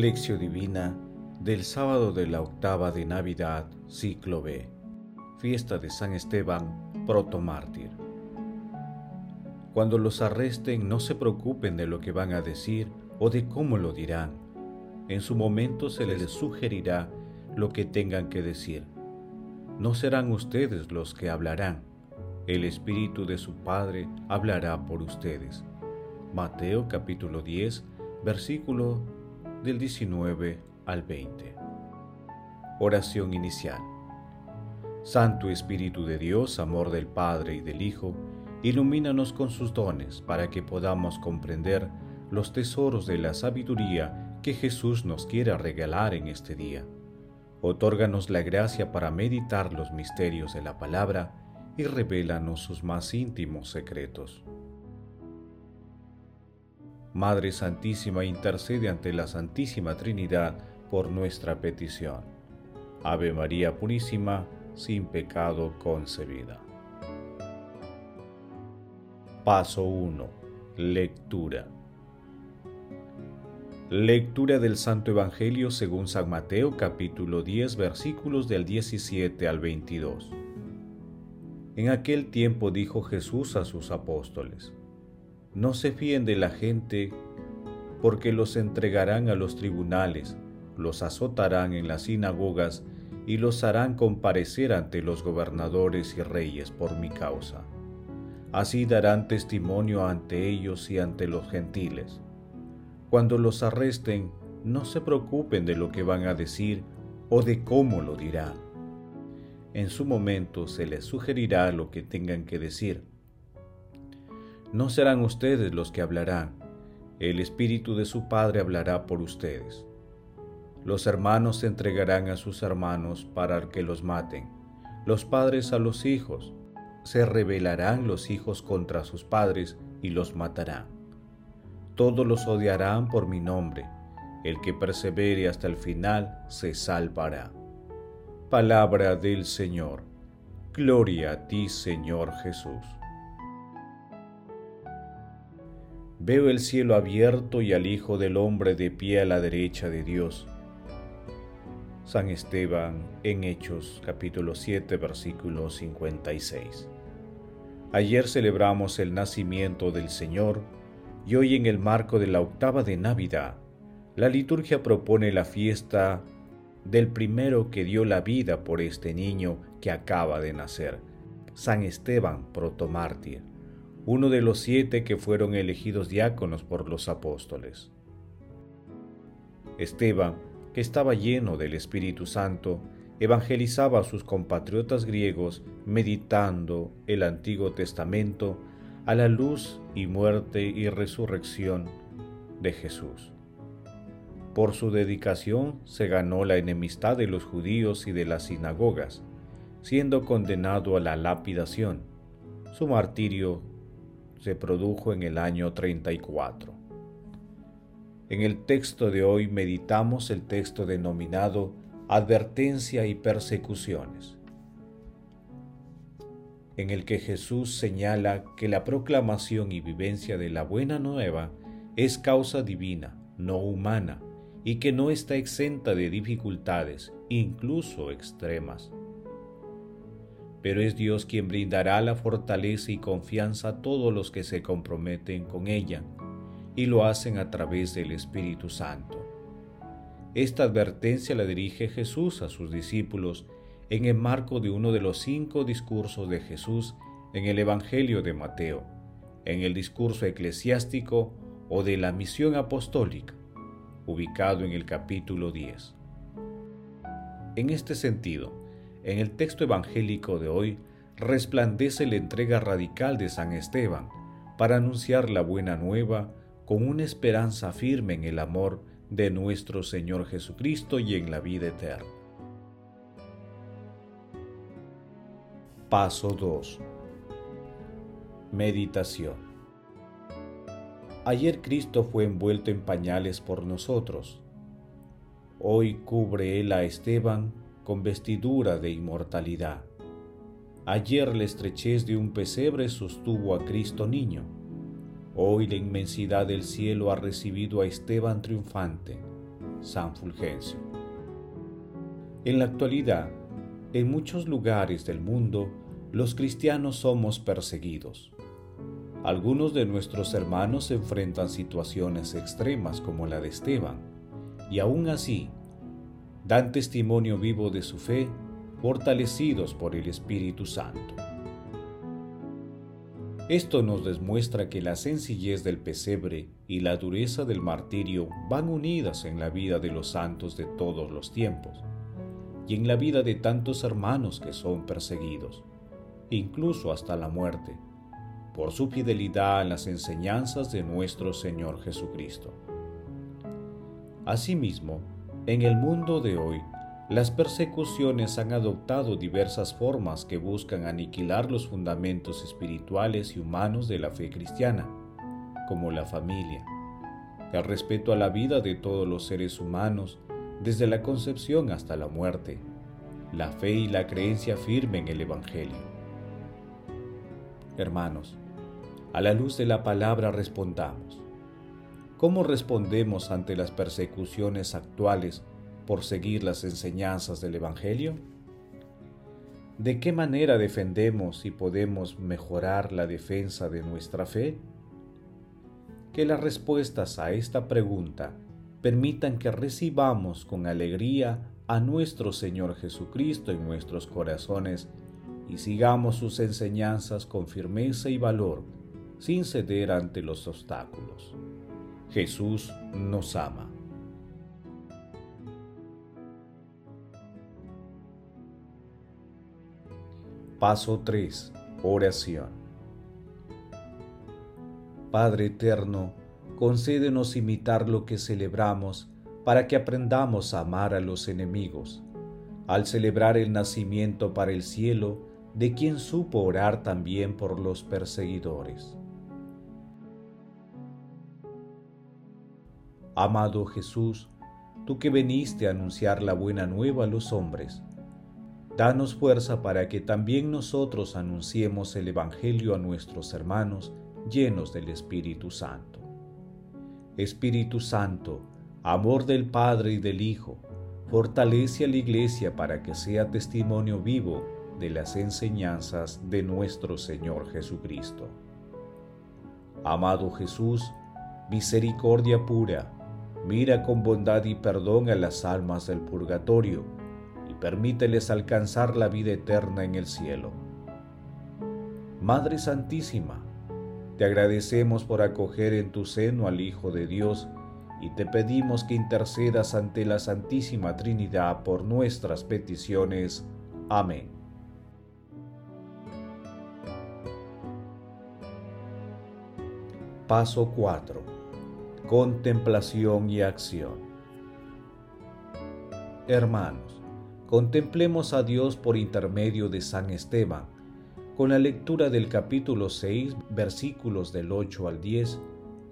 Lección Divina del sábado de la octava de Navidad, ciclo B. Fiesta de San Esteban, protomártir. Cuando los arresten, no se preocupen de lo que van a decir o de cómo lo dirán. En su momento se les sugerirá lo que tengan que decir. No serán ustedes los que hablarán. El Espíritu de su Padre hablará por ustedes. Mateo capítulo 10, versículo del 19 al 20. Oración inicial. Santo Espíritu de Dios, amor del Padre y del Hijo, ilumínanos con sus dones para que podamos comprender los tesoros de la sabiduría que Jesús nos quiere regalar en este día. Otórganos la gracia para meditar los misterios de la palabra y revélanos sus más íntimos secretos. Madre Santísima, intercede ante la Santísima Trinidad por nuestra petición. Ave María Purísima, sin pecado concebida. Paso 1. Lectura. Lectura del Santo Evangelio según San Mateo capítulo 10 versículos del 17 al 22. En aquel tiempo dijo Jesús a sus apóstoles, no se fíen de la gente porque los entregarán a los tribunales, los azotarán en las sinagogas y los harán comparecer ante los gobernadores y reyes por mi causa. Así darán testimonio ante ellos y ante los gentiles. Cuando los arresten, no se preocupen de lo que van a decir o de cómo lo dirán. En su momento se les sugerirá lo que tengan que decir no serán ustedes los que hablarán, el Espíritu de su Padre hablará por ustedes. Los hermanos se entregarán a sus hermanos para que los maten, los padres a los hijos, se rebelarán los hijos contra sus padres y los matarán. Todos los odiarán por mi nombre, el que persevere hasta el final se salvará. Palabra del Señor. Gloria a ti, Señor Jesús. Veo el cielo abierto y al Hijo del Hombre de pie a la derecha de Dios. San Esteban en Hechos capítulo 7 versículo 56. Ayer celebramos el nacimiento del Señor y hoy en el marco de la octava de Navidad, la liturgia propone la fiesta del primero que dio la vida por este niño que acaba de nacer, San Esteban protomártir uno de los siete que fueron elegidos diáconos por los apóstoles. Esteban, que estaba lleno del Espíritu Santo, evangelizaba a sus compatriotas griegos meditando el Antiguo Testamento a la luz y muerte y resurrección de Jesús. Por su dedicación se ganó la enemistad de los judíos y de las sinagogas, siendo condenado a la lapidación. Su martirio se produjo en el año 34. En el texto de hoy meditamos el texto denominado Advertencia y Persecuciones, en el que Jesús señala que la proclamación y vivencia de la buena nueva es causa divina, no humana, y que no está exenta de dificultades, incluso extremas pero es Dios quien brindará la fortaleza y confianza a todos los que se comprometen con ella, y lo hacen a través del Espíritu Santo. Esta advertencia la dirige Jesús a sus discípulos en el marco de uno de los cinco discursos de Jesús en el Evangelio de Mateo, en el discurso eclesiástico o de la misión apostólica, ubicado en el capítulo 10. En este sentido, en el texto evangélico de hoy resplandece la entrega radical de San Esteban para anunciar la buena nueva con una esperanza firme en el amor de nuestro Señor Jesucristo y en la vida eterna. Paso 2. Meditación. Ayer Cristo fue envuelto en pañales por nosotros. Hoy cubre Él a Esteban con vestidura de inmortalidad. Ayer la estrechez de un pesebre sostuvo a Cristo niño. Hoy la inmensidad del cielo ha recibido a Esteban triunfante. San Fulgencio. En la actualidad, en muchos lugares del mundo, los cristianos somos perseguidos. Algunos de nuestros hermanos enfrentan situaciones extremas como la de Esteban, y aún así, dan testimonio vivo de su fe, fortalecidos por el Espíritu Santo. Esto nos demuestra que la sencillez del pesebre y la dureza del martirio van unidas en la vida de los santos de todos los tiempos y en la vida de tantos hermanos que son perseguidos, incluso hasta la muerte por su fidelidad a las enseñanzas de nuestro Señor Jesucristo. Asimismo, en el mundo de hoy, las persecuciones han adoptado diversas formas que buscan aniquilar los fundamentos espirituales y humanos de la fe cristiana, como la familia, el respeto a la vida de todos los seres humanos, desde la concepción hasta la muerte, la fe y la creencia firme en el Evangelio. Hermanos, a la luz de la palabra respondamos. ¿Cómo respondemos ante las persecuciones actuales por seguir las enseñanzas del Evangelio? ¿De qué manera defendemos y podemos mejorar la defensa de nuestra fe? Que las respuestas a esta pregunta permitan que recibamos con alegría a nuestro Señor Jesucristo en nuestros corazones y sigamos sus enseñanzas con firmeza y valor sin ceder ante los obstáculos. Jesús nos ama. Paso 3. Oración. Padre eterno, concédenos imitar lo que celebramos para que aprendamos a amar a los enemigos. Al celebrar el nacimiento para el cielo de quien supo orar también por los perseguidores. Amado Jesús, tú que veniste a anunciar la buena nueva a los hombres, danos fuerza para que también nosotros anunciemos el Evangelio a nuestros hermanos llenos del Espíritu Santo. Espíritu Santo, amor del Padre y del Hijo, fortalece a la Iglesia para que sea testimonio vivo de las enseñanzas de nuestro Señor Jesucristo. Amado Jesús, misericordia pura, mira con bondad y perdón a las almas del purgatorio y permíteles alcanzar la vida eterna en el cielo. Madre Santísima, te agradecemos por acoger en tu seno al Hijo de Dios y te pedimos que intercedas ante la Santísima Trinidad por nuestras peticiones. Amén. Paso 4 contemplación y acción. Hermanos, contemplemos a Dios por intermedio de San Esteban, con la lectura del capítulo 6, versículos del 8 al 10,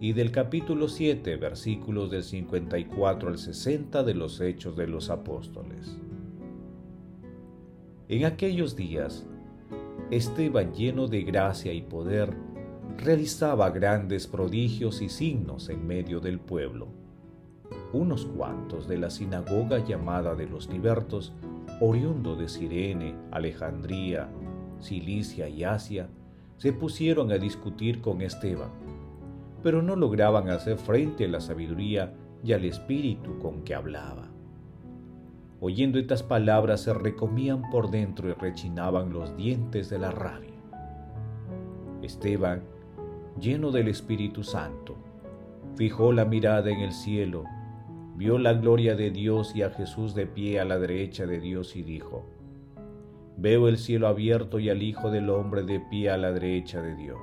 y del capítulo 7, versículos del 54 al 60 de los Hechos de los Apóstoles. En aquellos días, Esteban lleno de gracia y poder, realizaba grandes prodigios y signos en medio del pueblo. Unos cuantos de la sinagoga llamada de los libertos, oriundo de Sirene, Alejandría, Cilicia y Asia, se pusieron a discutir con Esteban, pero no lograban hacer frente a la sabiduría y al espíritu con que hablaba. Oyendo estas palabras se recomían por dentro y rechinaban los dientes de la rabia. Esteban lleno del Espíritu Santo. Fijó la mirada en el cielo, vio la gloria de Dios y a Jesús de pie a la derecha de Dios y dijo, Veo el cielo abierto y al Hijo del Hombre de pie a la derecha de Dios.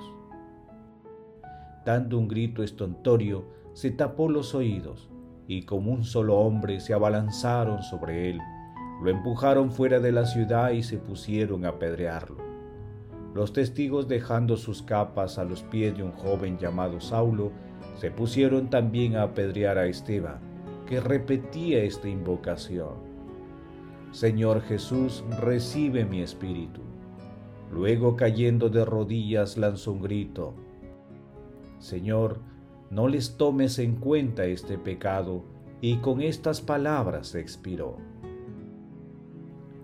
Dando un grito estontorio, se tapó los oídos y como un solo hombre se abalanzaron sobre él, lo empujaron fuera de la ciudad y se pusieron a apedrearlo. Los testigos dejando sus capas a los pies de un joven llamado Saulo, se pusieron también a apedrear a Esteban, que repetía esta invocación. Señor Jesús, recibe mi espíritu. Luego cayendo de rodillas lanzó un grito. Señor, no les tomes en cuenta este pecado y con estas palabras expiró.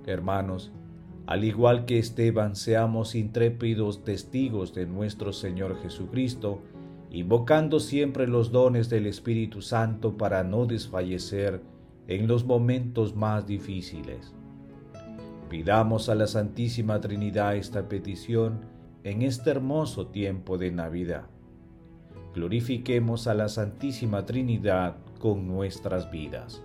Hermanos, al igual que Esteban, seamos intrépidos testigos de nuestro Señor Jesucristo, invocando siempre los dones del Espíritu Santo para no desfallecer en los momentos más difíciles. Pidamos a la Santísima Trinidad esta petición en este hermoso tiempo de Navidad. Glorifiquemos a la Santísima Trinidad con nuestras vidas.